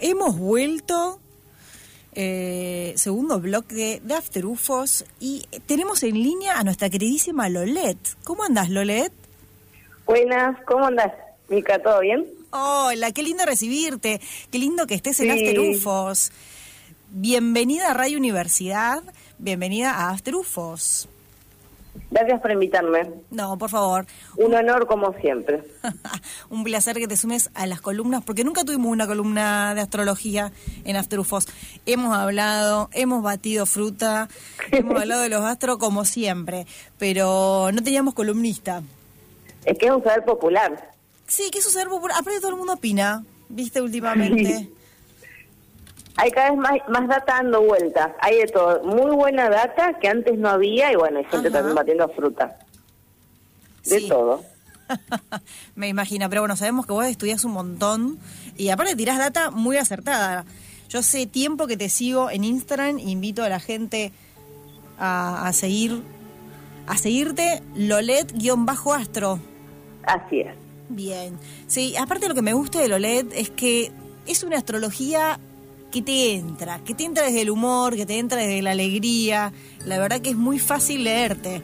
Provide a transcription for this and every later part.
hemos vuelto. Eh, segundo bloque de After UFOs y tenemos en línea a nuestra queridísima Lolet. ¿Cómo andas, Lolet? Buenas, ¿cómo andas, Mica? ¿Todo bien? Hola, qué lindo recibirte, qué lindo que estés en After UFOs. Bienvenida a Radio Universidad, bienvenida a After UFOs. Gracias por invitarme. No, por favor. Un honor como siempre. un placer que te sumes a las columnas, porque nunca tuvimos una columna de astrología en Astrufos. Hemos hablado, hemos batido fruta, hemos hablado de los astros como siempre, pero no teníamos columnista. Es que es un saber popular. Sí, que es un saber popular. Aparte todo el mundo opina, viste, últimamente hay cada vez más, más data dando vueltas. Hay de todo. Muy buena data que antes no había y bueno, hay gente también batiendo fruta. De todo. Me imagino, pero bueno, sabemos que vos estudias un montón y aparte tirás data muy acertada. Yo sé tiempo que te sigo en Instagram, invito a la gente a, a seguir a seguirte Lolet-astro. Así es. Bien. Sí, aparte lo que me gusta de Lolet es que es una astrología que te entra, que te entra desde el humor, que te entra desde la alegría. La verdad que es muy fácil leerte.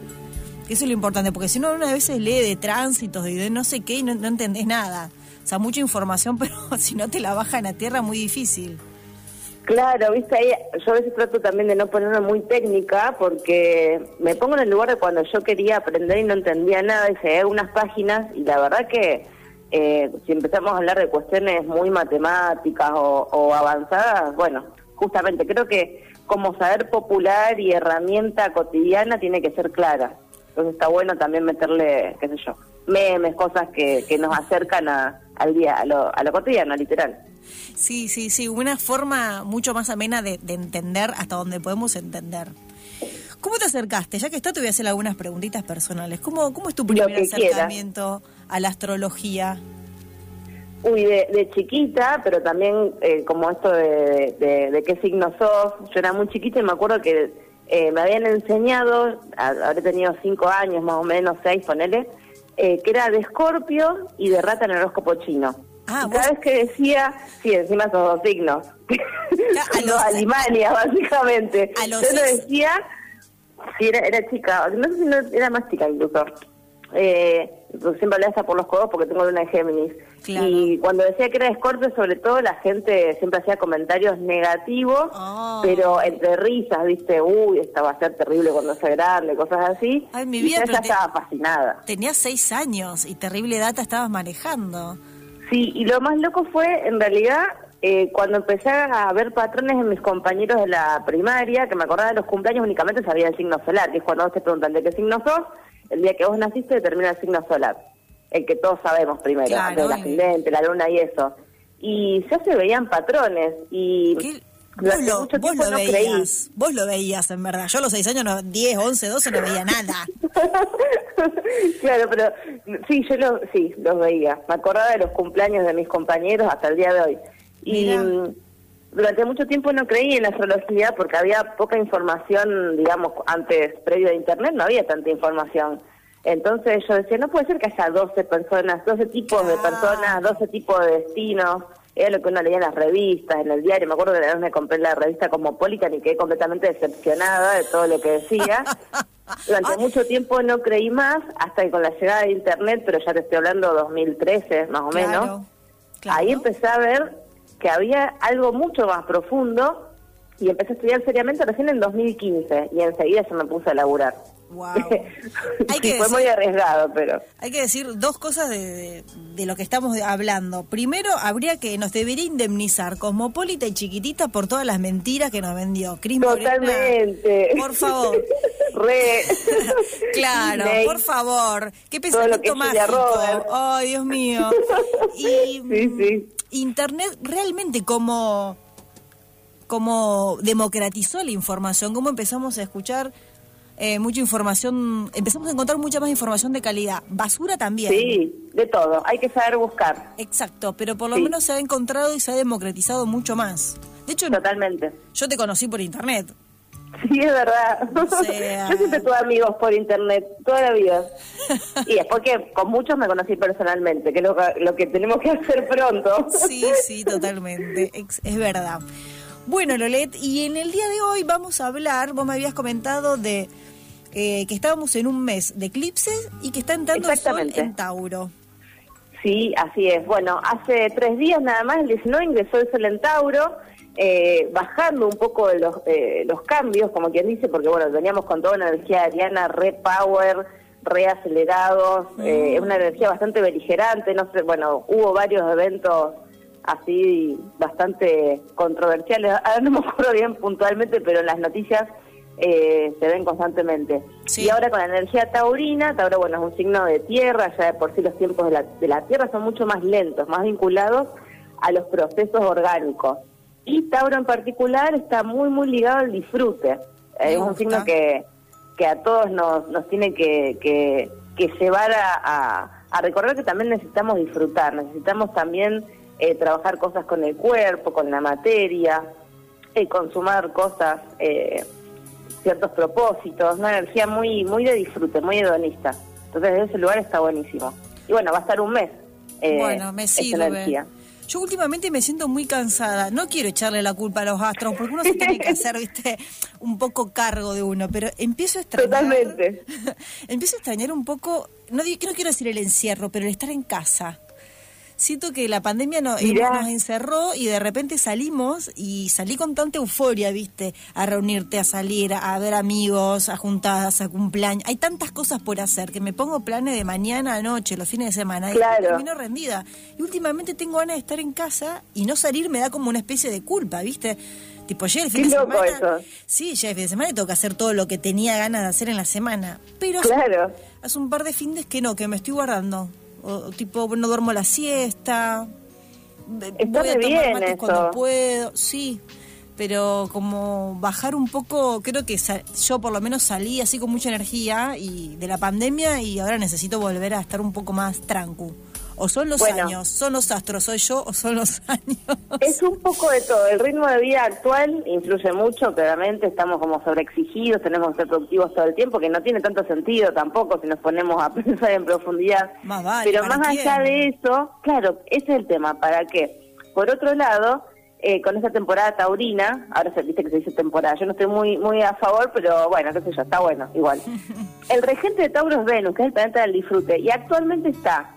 Eso es lo importante, porque si no, una veces lee de tránsitos y de no sé qué y no, entendés nada. O sea, mucha información, pero si no te la bajan a tierra, muy difícil. Claro, viste, ahí yo a veces trato también de no ponerme muy técnica porque me pongo en el lugar de cuando yo quería aprender y no entendía nada y seguía unas páginas y la verdad que eh, si empezamos a hablar de cuestiones muy matemáticas o, avanzadas, bueno, justamente creo que como saber popular y herramienta cotidiana tiene que ser clara. Entonces está bueno también meterle, qué sé yo, memes, cosas que, que nos acercan a, al día, a lo, a lo cotidiano, literal. Sí, sí, sí, una forma mucho más amena de, de entender hasta donde podemos entender. ¿Cómo te acercaste? Ya que está, te voy a hacer algunas preguntitas personales. ¿Cómo, cómo es tu primer acercamiento a la astrología? Uy, de, chiquita, pero también eh, como esto de, qué signo sos. Yo era muy chiquita y me acuerdo que eh, me habían enseñado, habré tenido cinco años más o menos, seis, ponele, eh, que era de escorpio y de rata en el horóscopo chino. Ah, cada vez que decía, sí, encima esos dos signos. A los, Alemania, básicamente. yo lo decía Sí, era, era chica, no sé si no, era más chica incluso. Eh, siempre hasta por los codos porque tengo una de Géminis. Y cuando decía que era Escorpio, sobre todo, la gente siempre hacía comentarios negativos, oh. pero entre risas, viste, uy, esta va a ser terrible cuando sea grande, cosas así. Ay, mi vida, y ya estaba fascinada. Tenías seis años y terrible data estabas manejando. Sí, y lo más loco fue, en realidad, eh, cuando empecé a ver patrones en mis compañeros de la primaria, que me acordaba de los cumpleaños, únicamente sabía el signo solar, que es cuando te preguntan de qué signo sos, el día que vos naciste determina el signo solar, el que todos sabemos primero, claro, el ascendente, la luna y eso. Y ya se veían patrones y... Vos lo, vos lo veías, vos lo veías en verdad. Yo a los seis años, no, 10, 11, 12 no veía nada. claro, pero sí, yo lo, sí, los veía. Me acordaba de los cumpleaños de mis compañeros hasta el día de hoy. Y durante mucho tiempo no creí en la astrología porque había poca información, digamos, antes, previo a Internet, no había tanta información. Entonces yo decía, no puede ser que haya 12 personas, 12 tipos de personas, 12 tipos de destinos. Era lo que uno leía en las revistas, en el diario. Me acuerdo que una vez me compré la revista Cosmopolitan y quedé completamente decepcionada de todo lo que decía. Durante mucho tiempo no creí más, hasta que con la llegada de Internet, pero ya te estoy hablando 2013 más o menos, ahí empecé a ver que había algo mucho más profundo y empecé a estudiar seriamente recién en 2015 y enseguida se me puse a laburar. Wow. fue muy arriesgado, pero... Hay que decir dos cosas de, de, lo que estamos hablando. Primero, habría que nos debería indemnizar Cosmopolita y Chiquitita por todas las mentiras que nos vendió. Cris Totalmente. por favor. Re. claro, por favor. Qué pensamiento mágico. Ay, Dios mío. Y, sí, sí. Internet realmente como, como democratizó la información, cómo empezamos a escuchar eh, mucha información, empezamos a encontrar mucha más información de calidad. Basura también. Sí, de todo, hay que saber buscar. Exacto, pero por lo menos se ha encontrado y se ha democratizado mucho más. De hecho, totalmente. Yo te conocí por internet. Sí, es verdad. Yo siempre tuve amigos por internet, toda la vida. y es porque con muchos me conocí personalmente, que es lo, que tenemos que hacer pronto. sí, sí, totalmente. Es, verdad. Bueno, Lolet, y en el día de hoy vamos a hablar, vos me habías comentado de eh, que estábamos en un mes de eclipses y que está entrando el sol en Tauro. Sí, así es. Bueno, hace tres días nada más, el 19 ingresó el sol en Tauro eh, bajando un poco los, eh, los cambios, como quien dice, porque bueno, veníamos con toda una energía ariana, re-power, re-acelerados, mm. eh, una energía bastante beligerante, no sé, bueno, hubo varios eventos así bastante controversiales, ahora no me acuerdo bien puntualmente, pero en las noticias eh, se ven constantemente. Y ahora con la energía taurina, Tauro bueno es un signo de tierra, ya de por sí los tiempos de la, de la tierra son mucho más lentos, más vinculados a los procesos orgánicos. Y Tauro en particular está muy, muy ligado al disfrute. es un signo que, que a todos nos, nos tiene que, que, llevar a, a, recordar que también necesitamos disfrutar, necesitamos también eh, trabajar cosas con el cuerpo, con la materia, eh, consumar cosas, eh, ciertos propósitos, una energía muy, muy de disfrute, muy hedonista. Entonces, desde ese lugar está buenísimo. Y bueno, va a estar un mes. bueno, me sirve. Energía. Yo últimamente me siento muy cansada. No quiero echarle la culpa a los astros, porque uno se tiene que hacer, viste, un poco cargo de uno, pero empiezo a extrañar. Totalmente. empiezo a extrañar un poco, no, no quiero decir el encierro, pero el estar en casa siento que la pandemia no, eh, nos encerró y de repente salimos y salí con tanta euforia, viste, a reunirte, a salir, a ver amigos, a juntadas, a cumpleaños. Hay tantas cosas por hacer que me pongo planes de mañana a noche, los fines de semana, claro. y termino rendida. Y últimamente tengo ganas de estar en casa y no salir me da como una especie de culpa, viste. Tipo, ya el fin de semana. Sí, ya el fin de semana tengo que hacer todo lo que tenía ganas de hacer en la semana. Pero claro. hace un par de fines que no, que me estoy guardando o tipo no duermo la siesta, Está voy a tomar bien cuando puedo, sí, pero como bajar un poco, creo que yo por lo menos salí así con mucha energía y de la pandemia y ahora necesito volver a estar un poco más tranquilo. O son los años, son los astros, soy yo o son los años. Es un poco de todo. El ritmo de vida actual influye mucho, claramente estamos como sobreexigidos, tenemos que ser productivos todo el tiempo, que no tiene tanto sentido tampoco si nos ponemos a pensar en profundidad. Pero más allá de eso, claro, ese es el tema. ¿Para qué? Por otro lado, eh, con esa temporada taurina, ahora se dice que se dice temporada, yo no estoy muy muy a favor, pero bueno, qué sé yo, está bueno, igual. El regente de Tauro es Venus, que es el planeta del disfrute, y actualmente está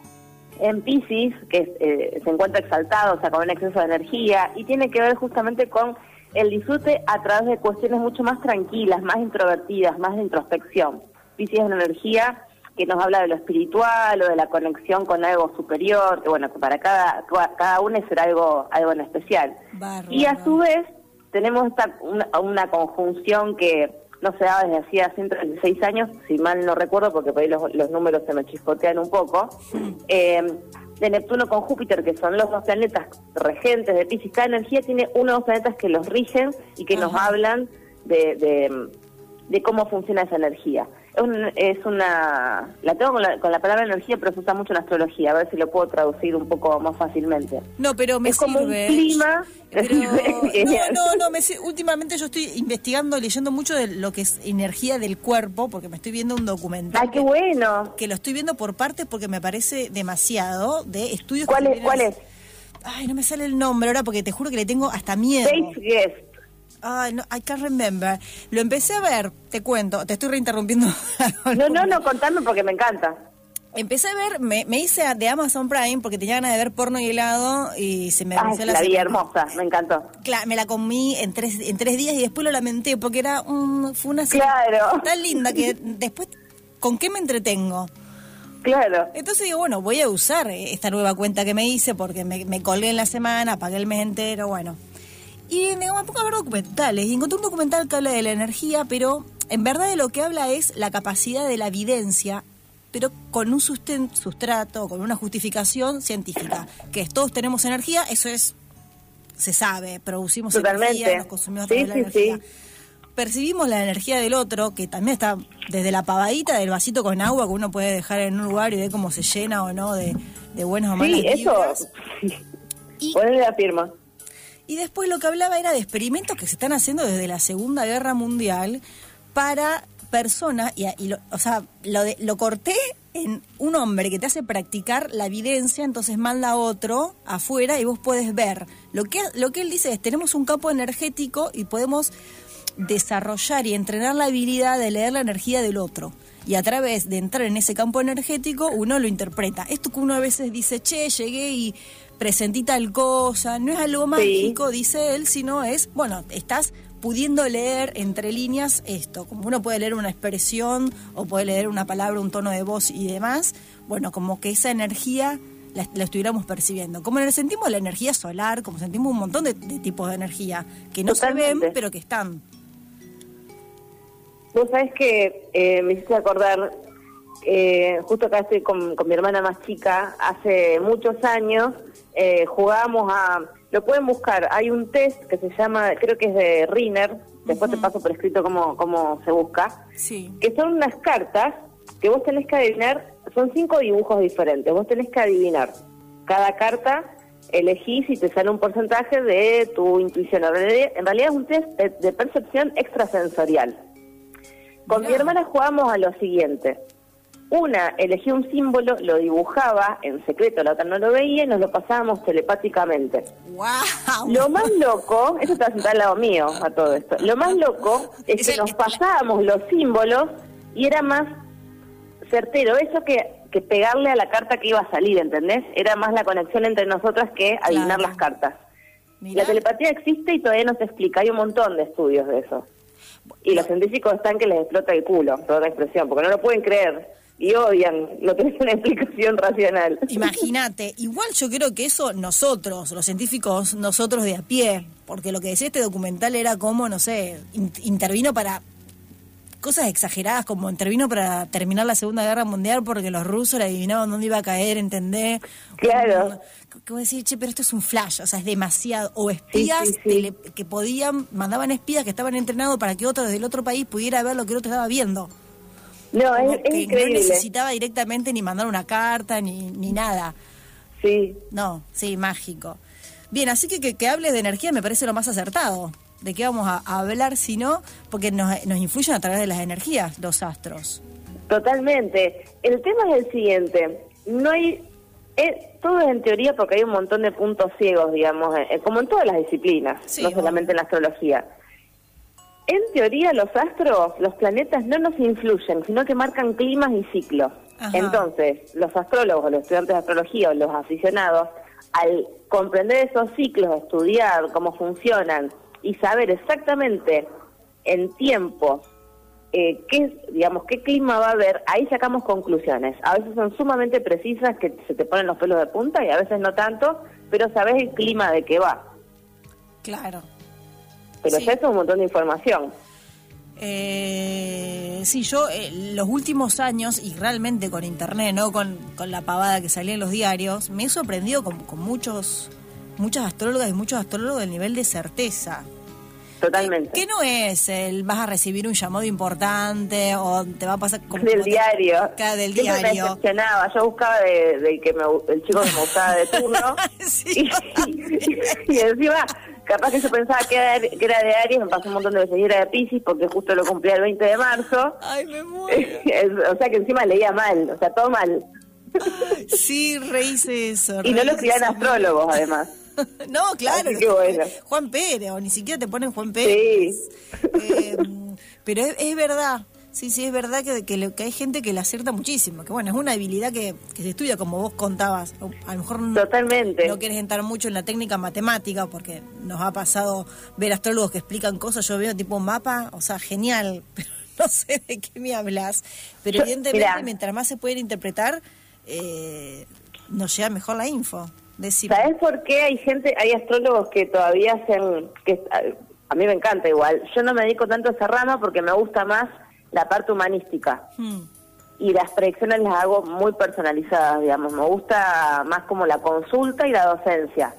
en Pisces, que eh, se encuentra exaltado, o sea, con un exceso de energía, y tiene que ver justamente con el disfrute a través de cuestiones mucho más tranquilas, más introvertidas, más de introspección. Pisces es una energía que nos habla de lo espiritual o de la conexión con algo superior, que bueno, que para cada, cada uno será algo, algo en especial. y a su vez tenemos esta, una conjunción que no se daba desde hacía 136 años, si mal no recuerdo, porque por ahí los, números se me chispotean un poco, eh, de Neptuno con Júpiter, que son los dos planetas regentes de Pisces. Cada energía tiene uno o dos planetas que los rigen y que nos hablan de, de cómo funciona esa energía. Es una la tengo con la, con la, palabra energía pero se usa mucho en astrología a ver si lo puedo traducir un poco más fácilmente. No pero me es como un clima no no no me, últimamente yo estoy investigando leyendo mucho de lo que es energía del cuerpo porque me estoy viendo un documental ah qué bueno. que lo estoy viendo por partes porque me parece demasiado de estudios cuál es cuál es ay no me sale el nombre ahora porque te juro que le tengo hasta miedo Ay, no, I can't remember. Lo empecé a ver, te cuento, te estoy reinterrumpiendo. no, no, no, contame porque me encanta. Empecé a ver, me, hice de Amazon Prime porque tenía ganas de ver porno y helado y se me Ay, la, la vi hermosa, me encantó. Claro, me la comí en tres, en tres días y después lo lamenté porque era un, fue una claro. tan linda que después, ¿con qué me entretengo? Claro. Entonces digo, bueno, voy a usar esta nueva cuenta que me hice porque me, me colgué en la semana, pagué el mes entero, bueno. Y me pongo a ver documentales. Y encontré un documental que habla de la energía, pero en verdad de lo que habla es la capacidad de la evidencia, pero con un sustrato, con una justificación científica, que es todos tenemos energía, eso es, se sabe, producimos energía, nos consumimos sí, la energía. Percibimos la energía del otro, que también está desde la pavadita del vasito con agua que uno puede dejar en un lugar y ver cómo se llena o no de, de buenos o malas Sí, eso. Y, la firma Y después lo que hablaba era de experimentos que se están haciendo desde la Segunda Guerra Mundial para personas, y, lo, o sea, lo, de, lo corté en un hombre que te hace practicar la evidencia, entonces manda a otro afuera y vos puedes ver. Lo que, lo que él dice es, tenemos un campo energético y podemos desarrollar y entrenar la habilidad de leer la energía del otro. Y a través de entrar en ese campo energético, uno lo interpreta. Esto que uno a veces dice, che, llegué y presentí tal cosa, no es algo mágico, dice él, sino es, bueno, estás pudiendo leer entre líneas esto, como uno puede leer una expresión o puede leer una palabra, un tono de voz y demás, bueno, como que esa energía la, estuviéramos percibiendo. Como sentimos la energía solar, como sentimos un montón de, tipos de energía que no se ven, pero que están. Vos sabés que eh, me hiciste acordar, eh, justo acá estoy con, mi hermana más chica, hace muchos años eh, jugábamos a lo pueden buscar. Hay un test que se llama, creo que es de Riner, después te paso por escrito cómo, cómo se busca, sí. que son unas cartas que vos tenés que adivinar, son cinco dibujos diferentes, vos tenés que adivinar. Cada carta elegís y te sale un porcentaje de tu intuición. En realidad es un test de, percepción extrasensorial. Con mi hermana jugamos a lo siguiente. Una elegía un símbolo, lo dibujaba en secreto, la otra no lo veía y nos lo pasábamos telepáticamente. Wow. Lo más loco, eso está sentado al lado mío a todo esto, lo más loco es que nos pasábamos los símbolos y era más certero eso que, que pegarle a la carta que iba a salir, ¿entendés? Era más la conexión entre nosotras que adivinar las cartas. La telepatía existe y todavía no se explica, hay un montón de estudios de eso. Y los científicos están que les explota el culo, toda la expresión, porque no lo pueden creer y odian, no tenés una explicación racional. Imagínate, igual yo creo que eso nosotros, los científicos, nosotros de a pie, porque lo que decía este documental era como, no sé, intervino para cosas exageradas, como intervino para terminar la Segunda Guerra Mundial porque los rusos le adivinaban dónde iba a caer, ¿entendés? Claro. Como decir, che, pero esto es un flash, o sea, es demasiado. O espías que podían, mandaban espías que estaban entrenados para que otro desde el otro país pudiera ver lo que el otro estaba viendo. No, es, increíble. No necesitaba directamente ni mandar una carta ni, ni nada. Sí. No, sí, mágico. Bien, así que, que, hables de energía me parece lo más acertado. ¿De qué vamos a, hablar si no? Porque nos, nos influyen a través de las energías los astros. Totalmente. El tema es el siguiente. No hay... Eh, todo es en teoría porque hay un montón de puntos ciegos, digamos, eh, como en todas las disciplinas, no solamente en la astrología. En teoría los astros, los planetas no nos influyen, sino que marcan climas y ciclos. Entonces, los astrólogos, los estudiantes de astrología o los aficionados, al comprender esos ciclos, estudiar cómo funcionan y saber exactamente en tiempo eh, qué, digamos, qué clima va a haber, ahí sacamos conclusiones. A veces son sumamente precisas que se te ponen los pelos de punta y a veces no tanto, pero sabes el clima de qué va. Claro, pero ya es un montón de información. Eh, sí, yo eh, los últimos años, y realmente con internet, no con, la pavada que salía en los diarios, me he sorprendido con, con muchos, muchas astrólogas y muchos astrólogos del nivel de certeza. Totalmente. ¿Qué no es el vas a recibir un llamado importante o te va a pasar como del diario? Cada del diario. Me Yo buscaba de, que me, el chico que me gustaba de turno y, y, encima capaz que yo pensaba que era, que era de Aries, me pasó un montón de veces y era de Pisces porque justo lo cumplía el 20 de marzo. Ay, me muero. o sea que encima leía mal, o sea, todo mal. sí, reíse eso. Y no lo escribían astrólogos, además. no, claro. Juan Pérez, o ni siquiera te ponen Juan Pérez. Sí. Eh, pero es, verdad, sí, sí, es verdad que, que, hay gente que le acierta muchísimo. Que bueno, es una habilidad que, se estudia, como vos contabas. A lo mejor no, Totalmente. no quieres entrar mucho en la técnica matemática, porque nos ha pasado ver astrólogos que explican cosas. Yo veo tipo un mapa, o sea, genial, pero no sé de qué me hablas. Pero evidentemente, mientras más se puede interpretar, eh, nos llega mejor la info. ¿Sabes por qué hay gente, hay astrólogos que todavía hacen, que a, mí me encanta igual, yo no me dedico tanto a esa rama porque me gusta más la parte humanística. Hmm. Y las predicciones las hago muy personalizadas, digamos, me gusta más como la consulta y la docencia.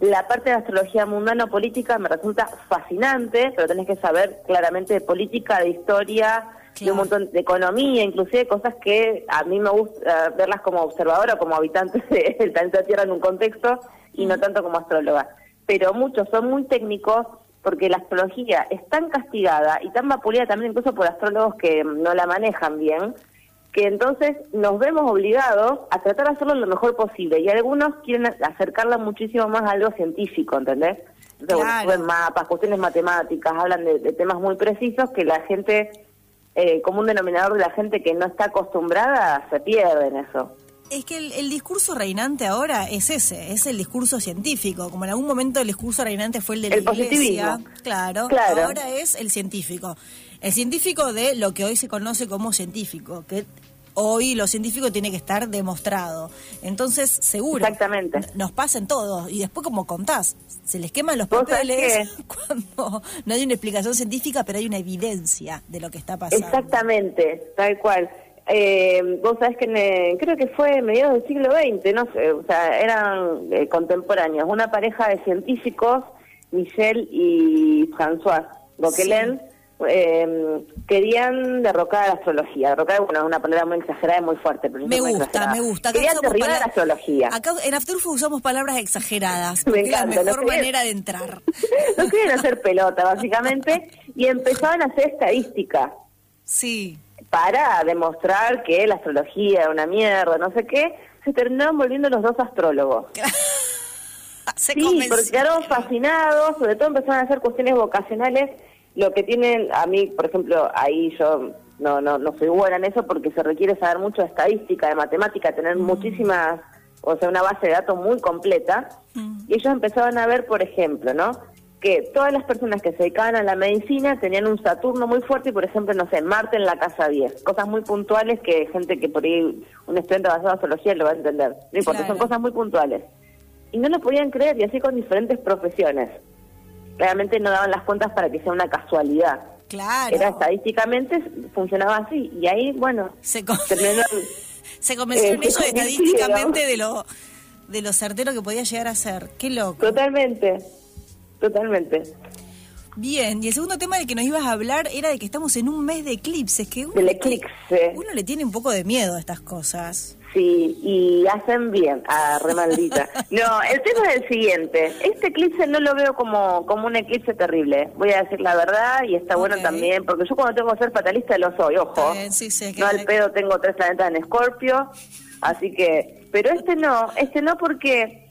La parte de astrología mundana política me resulta fascinante, pero tenés que saber claramente de política, de historia, de un montón de economía, inclusive cosas que a mí me gusta eh, verlas como observadora, como habitante del planeta Tierra en un contexto y no tanto como astróloga. pero muchos son muy técnicos porque la astrología es tan castigada y tan vapuleada también incluso por astrólogos que no la manejan bien, que entonces nos vemos obligados a tratar de hacerlo lo mejor posible y algunos quieren acercarla muchísimo más a algo científico, ¿entendés? Entonces, bueno, mapas, cuestiones matemáticas, hablan de, temas muy precisos que la gente, eh, como un denominador de la gente que no está acostumbrada, se pierde en eso. Es que el, discurso reinante ahora es ese, es el discurso científico. Como en algún momento el discurso reinante fue el de la iglesia, claro, claro, ahora es el científico. El científico de lo que hoy se conoce como científico, que hoy lo científico tiene que estar demostrado. Entonces, seguro. Exactamente. Nos pasen todos. Y después, como contás, se les queman los papeles cuando no hay una explicación científica, pero hay una evidencia de lo que está pasando. Exactamente, tal cual. Eh, vos sabés que creo que fue mediados del siglo XX, no sé, o sea, eran eh, contemporáneos, una pareja de científicos, Michel y François Gauquelin, eh, querían derrocar la astrología. Derrocar, bueno, es una palabra muy exagerada y muy fuerte. Pero me gusta, me gusta. querían derribar la astrología. Acá en Afturfo usamos palabras exageradas, me encanta, es la mejor manera de entrar. no querían hacer pelota, básicamente, y empezaban a hacer estadística. Sí para demostrar que la astrología era una mierda, no sé qué, se terminaron volviendo los dos astrólogos. sí, porque quedaron fascinados, sobre todo empezaron a hacer cuestiones vocacionales, lo que tienen, a mí, por ejemplo, ahí yo no, no, no soy buena en eso porque se requiere saber mucho de estadística, de matemática, tener mm. muchísimas, o sea, una base de datos muy completa, mm. y ellos empezaban a ver, por ejemplo, ¿no? Que todas las personas que se dedicaban a la medicina tenían un Saturno muy fuerte y, por ejemplo, no sé, Marte en la casa 10. Cosas muy puntuales que gente que por ahí, un estudiante basado en astrología lo va a entender. No importa, son cosas muy puntuales. Y no lo podían creer, y así con diferentes profesiones. Realmente no daban las cuentas para que sea una casualidad. Claro. Era estadísticamente, funcionaba así. Y ahí, bueno, se, se convencieron eh, estadísticamente de lo, de lo certero que podía llegar a ser. Qué loco. Totalmente totalmente. Bien, y el segundo tema del que nos ibas a hablar era de que estamos en un mes de eclipses, que uno, eclipse. uno le tiene un poco de miedo a estas cosas. Sí, y hacen bien, a re maldita. no, el tema es el siguiente, este eclipse no lo veo como, como un eclipse terrible, voy a decir la verdad, y está bueno también, porque yo cuando tengo que ser fatalista lo soy, ojo. no al pedo tengo tres planetas en Escorpio, así que, pero este no, este no porque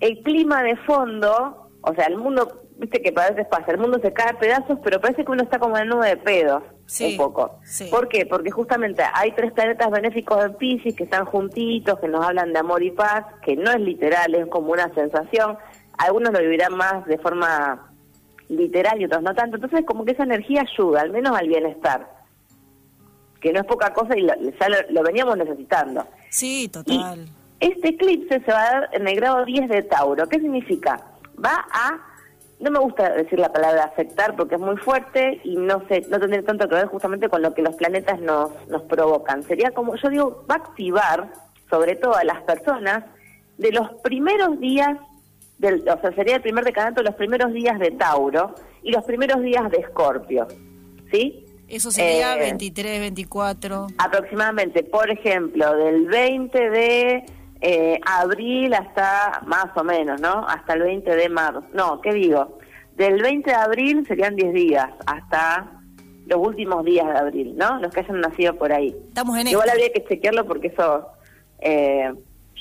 el clima de fondo o sea, el mundo, viste que a veces pasa, el mundo se cae a pedazos, pero parece que uno está como en nube de pedos, un poco. ¿Por qué? Porque justamente hay tres planetas benéficos en Pisces que están juntitos, que nos hablan de amor y paz, que no es literal, es como una sensación. Algunos lo vivirán más de forma literal y otros no tanto. Entonces, como que esa energía ayuda, al menos al bienestar, que no es poca cosa y lo, ya lo, veníamos necesitando. Sí, total. este eclipse se va a dar en el grado 10 de Tauro. ¿Qué significa? Va a, no me gusta decir la palabra afectar porque es muy fuerte y no sé, no tendría tanto que ver justamente con lo que los planetas nos, nos provocan. Sería como, yo digo, va a activar, sobre todo a las personas, de los primeros días, del, o sea, sería el primer decanato, los primeros días de Tauro y los primeros días de Escorpio, ¿sí? Eso sería 23, eh, 24. Aproximadamente, por ejemplo, del 20 de eh, abril hasta más o menos, ¿no? Hasta el 20 de marzo. No, ¿qué digo? Del 20 de abril serían 10 días hasta los últimos días de abril, ¿no? Los que hayan nacido por ahí. Estamos en Igual habría que chequearlo porque eso, eh,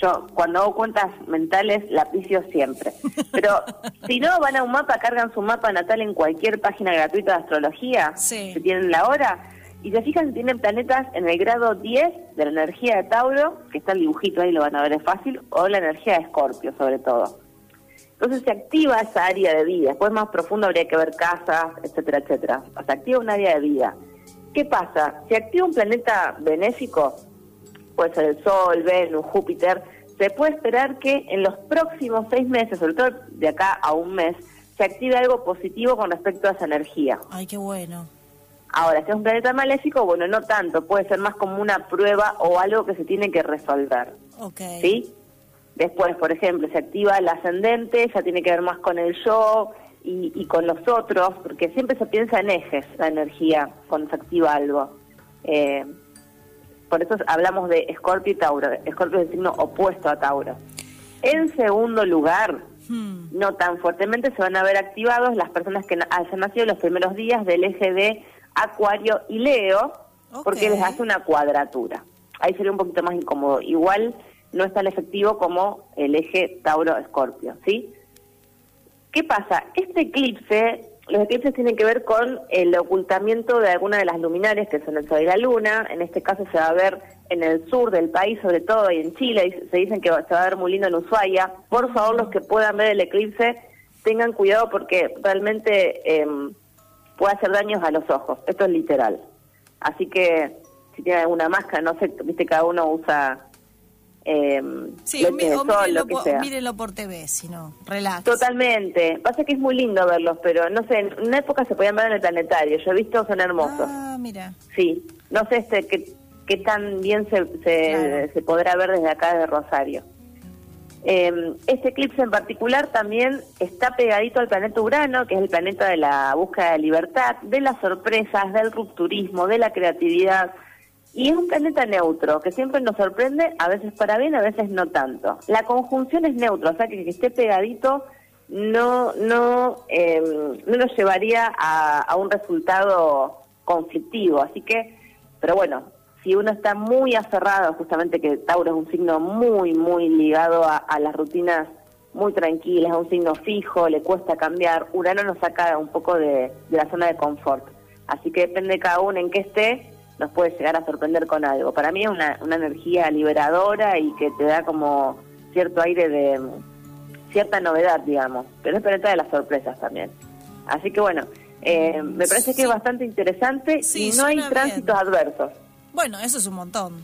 yo cuando hago cuentas mentales la picio siempre. Pero si no, van a un mapa, cargan su mapa natal en cualquier página gratuita de astrología, sí. si tienen la hora, y se fijan, tienen planetas en el grado 10 de la energía de Tauro, que está el dibujito ahí, lo van a ver, es fácil, o la energía de Escorpio, sobre todo. Entonces se activa esa área de vida. Después más profundo habría que ver casas, etcétera, etcétera. O se activa un área de vida. ¿Qué pasa? Si activa un planeta benéfico, puede ser el Sol, Venus, Júpiter, se puede esperar que en los próximos seis meses, sobre todo de acá a un mes, se active algo positivo con respecto a esa energía. Ay, qué bueno. Ahora, si es un planeta maléfico, bueno, no tanto, puede ser más como una prueba o algo que se tiene que resolver. Okay. ¿Sí? Después, por ejemplo, se activa el ascendente, ya tiene que ver más con el yo y, con los otros, porque siempre se piensa en ejes la energía cuando se activa algo. Eh, por eso hablamos de Escorpio y Tauro. Escorpio es el signo opuesto a Tauro. En segundo lugar, hmm. no tan fuertemente, se van a ver activados las personas que hayan nacido los primeros días del eje de Acuario y Leo, porque les hace una cuadratura. Ahí sería un poquito más incómodo. Igual no es tan efectivo como el eje Tauro-Escorpio, ¿sí? ¿Qué pasa? Este eclipse, los eclipses tienen que ver con el ocultamiento de alguna de las luminarias, que son el Sol y la Luna. En este caso se va a ver en el sur del país, sobre todo, y en Chile, se dicen que se va a ver muy lindo en Ushuaia. Por favor, los que puedan ver el eclipse, tengan cuidado porque realmente em, puede hacer daños a los ojos. Esto es literal. Así que si tienen alguna máscara, no sé, viste, cada uno usa eh, sí, o, mírenlo, lo por, mírenlo, por TV, si no, relax. Totalmente. Pasa que es muy lindo verlos, pero no sé, en una época se podían ver en el planetario. Yo he visto, son hermosos. Ah, mira. Sí, no sé este qué, qué tan bien se, se, se podrá ver desde acá, de Rosario. Eh, este eclipse en particular también está pegadito al planeta Urano, que es el planeta de la búsqueda de libertad, de las sorpresas, del rupturismo, de la creatividad y es un planeta neutro, que siempre nos sorprende, a veces para bien, a veces no tanto. La conjunción es neutro, o sea que que esté pegadito no, no, eh, no nos llevaría a, un resultado conflictivo. Así que, pero bueno, si uno está muy aferrado, justamente que Tauro es un signo muy, muy ligado a, las rutinas muy tranquilas, es un signo fijo, le cuesta cambiar, Urano nos saca un poco de, de la zona de confort. Así que depende de cada uno en qué esté, nos puede llegar a sorprender con algo. Para mí es una, una energía liberadora y que te da como cierto aire de cierta novedad, digamos, pero es planeta de las sorpresas también. Así que bueno, eh, me parece que es bastante interesante y no hay tránsitos adversos. Bueno, eso es un montón.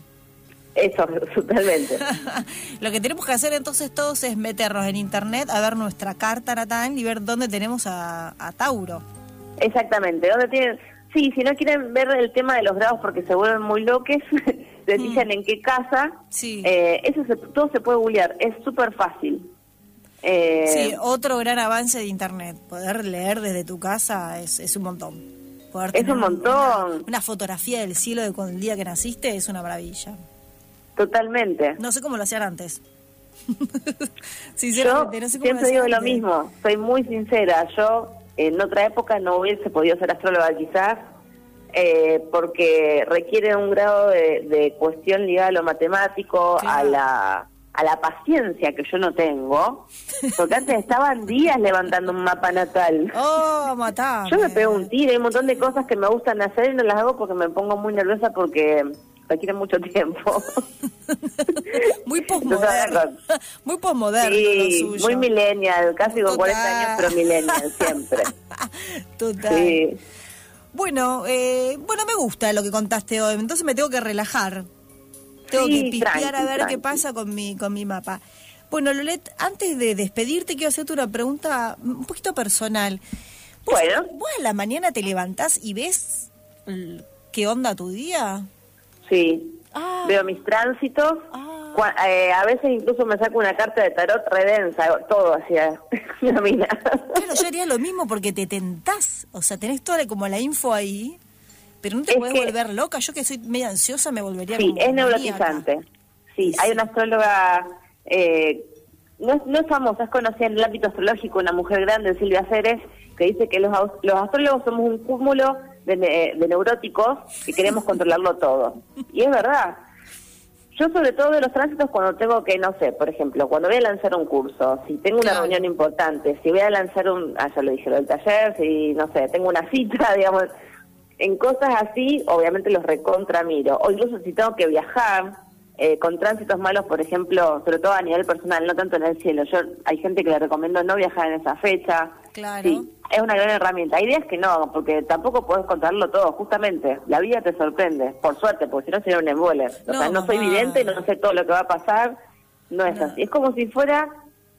Eso, totalmente. Lo que tenemos que hacer entonces todos es meternos en internet a ver nuestra carta natal y ver dónde tenemos a, a Tauro. Exactamente, dónde tienen, Sí, si no quieren ver el tema de los grados porque se vuelven muy loques, les dicen mm. en qué casa. Sí. Eh, eso todo se puede googlear, es súper fácil. Eh, sí, otro gran avance de Internet. Poder leer desde tu casa es, es un montón. Es un montón. Una, fotografía del cielo de el día que naciste es una maravilla. Totalmente. No sé cómo lo hacían antes. Sinceramente, no sé cómo siempre digo lo mismo, soy muy sincera. Yo en otra época no hubiese podido ser astróloga quizás, eh, porque requiere un grado de, cuestión ligada a lo matemático, a la a la paciencia que yo no tengo, porque antes estaban días levantando un mapa natal. Oh, matame. Yo me pego un tiro, hay un montón de cosas que me gustan hacer y no las hago porque me pongo muy nerviosa porque requiere mucho tiempo. muy posmoderno. muy posmoderno. Sí, muy millennial, casi con 40 años, pero millennial siempre. Total. Bueno, eh, bueno, me gusta lo que contaste hoy, entonces me tengo que relajar. Tengo que pispear a ver qué pasa con mi, con mi mapa. Bueno, Lolet, antes de despedirte, quiero hacerte una pregunta un poquito personal. bueno. ¿Vos a la mañana te levantás y ves qué onda tu día? Sí, ah. veo mis tránsitos. Ah. Eh, a veces incluso me saco una carta de tarot redensa, todo hacia la mina. Claro, yo haría lo mismo porque te tentás, o sea, tenés toda como la info ahí, pero no te puedes volver loca. Yo que soy medio ansiosa me volvería Sí, es neurotizante. Sí, hay una astróloga, eh, no, no es famosa, es conocida en el ámbito astrológico, una mujer grande, Silvia Ceres, que dice que los, los astrólogos somos un cúmulo de, neuróticos que queremos controlarlo todo. Y es verdad. Yo sobre todo de los tránsitos cuando tengo que, no sé, por ejemplo, cuando voy a lanzar un curso, si tengo una reunión importante, si voy a lanzar un, ah, ya lo dije, lo del taller, si, no sé, tengo una cita, digamos, en cosas así, obviamente los recontra miro. O incluso si tengo que viajar, eh, con tránsitos malos, por ejemplo, sobre todo a nivel personal, no tanto en el cielo. Yo Hay gente que le recomiendo no viajar en esa fecha. Claro. Sí, es una gran herramienta. Hay días que no, porque tampoco puedes contarlo todo. Justamente, la vida te sorprende, por suerte, porque si no sería un embole. O sea, no soy vidente, no sé todo lo que va a pasar. No es así. Es como si fuera,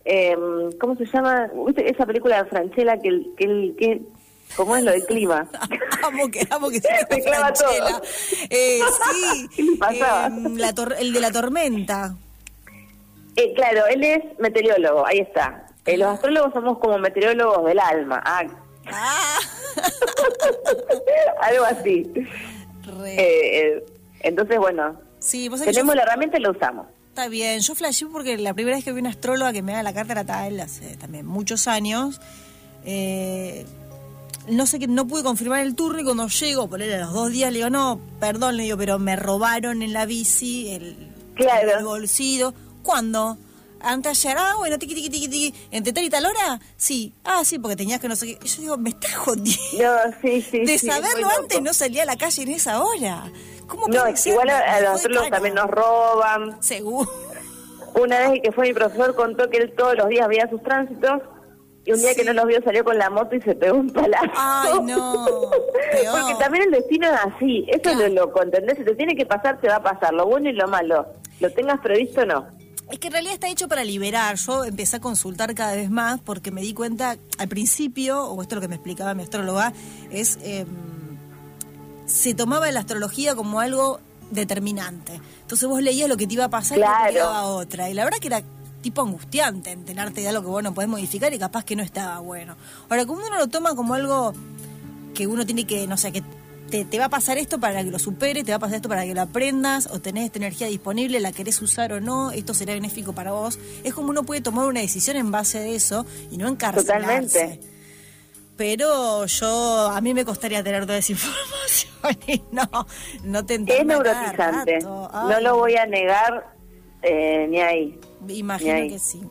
eh, ¿cómo se llama? Esa película de Franchella que, que, que ¿Cómo es lo del clima? amo que, amo que se me clava todo. Eh, sí, la el de la tormenta. Eh, claro, él es meteorólogo, ahí está. Eh, los astrólogos somos como meteorólogos del alma. Ah. ah. Algo así. Eh, entonces, bueno, sí, tenemos la herramienta y la usamos. Está bien, yo flashé porque la primera vez que vi una astróloga que me da la carta natal, hace también muchos años, eh, no sé que no pude confirmar el turno y cuando llego, por a los dos días, le digo, no, perdón, le digo, pero me robaron en la bici el, claro. el bolsillo. ¿Cuándo? Antes ayer, ah, bueno, tiqui, tiqui, tiqui, tiqui. ¿Entre tal y tal hora? Sí. Ah, sí, porque tenías que no sé qué. yo digo, me estás jodiendo. No, sí, sí. De saberlo antes no salía a la calle en esa hora. ¿Cómo no, igual a, nosotros también nos roban. Seguro. Una vez que fue mi profesor contó que él todos los días veía sus tránsitos y un día que no los vio salió con la moto y se pegó un palazo. Ay, no. Porque también el destino es así. Eso es lo loco, ¿entendés? Si te tiene que pasar, te va a pasar. Lo bueno y lo malo. Lo tengas previsto, no. Es que en realidad está hecho para liberar. Yo empecé a consultar cada vez más porque me di cuenta al principio, o esto es lo que me explicaba mi astróloga, es eh, se tomaba la astrología como algo determinante. Entonces vos leías lo que te iba a pasar y te quedaba otra. Y la verdad que era tipo angustiante enterarte de algo que vos no podés modificar y capaz que no estaba bueno. Ahora, como uno lo toma como algo que uno tiene que, no sé, que te, va a pasar esto para que lo supere, te va a pasar esto para que lo aprendas, o tenés esta energía disponible, la querés usar o no, esto será benéfico para vos. Es como uno puede tomar una decisión en base a eso y no encarcelarse. Totalmente. Pero yo, a mí me costaría tener toda esa información y no, no te Es neurotizante, no lo voy a negar eh, ni ahí. Imagino que sí.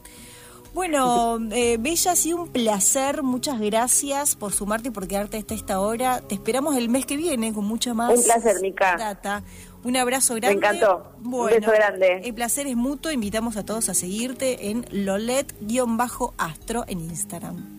Bueno, eh, Bella, ha sido un placer. Muchas gracias por sumarte y por quedarte hasta esta hora. Te esperamos el mes que viene con mucha más un placer, Mica. data. Un abrazo grande. Me encantó. un beso grande. El placer es mutuo. Invitamos a todos a seguirte en Lolet-astro en Instagram.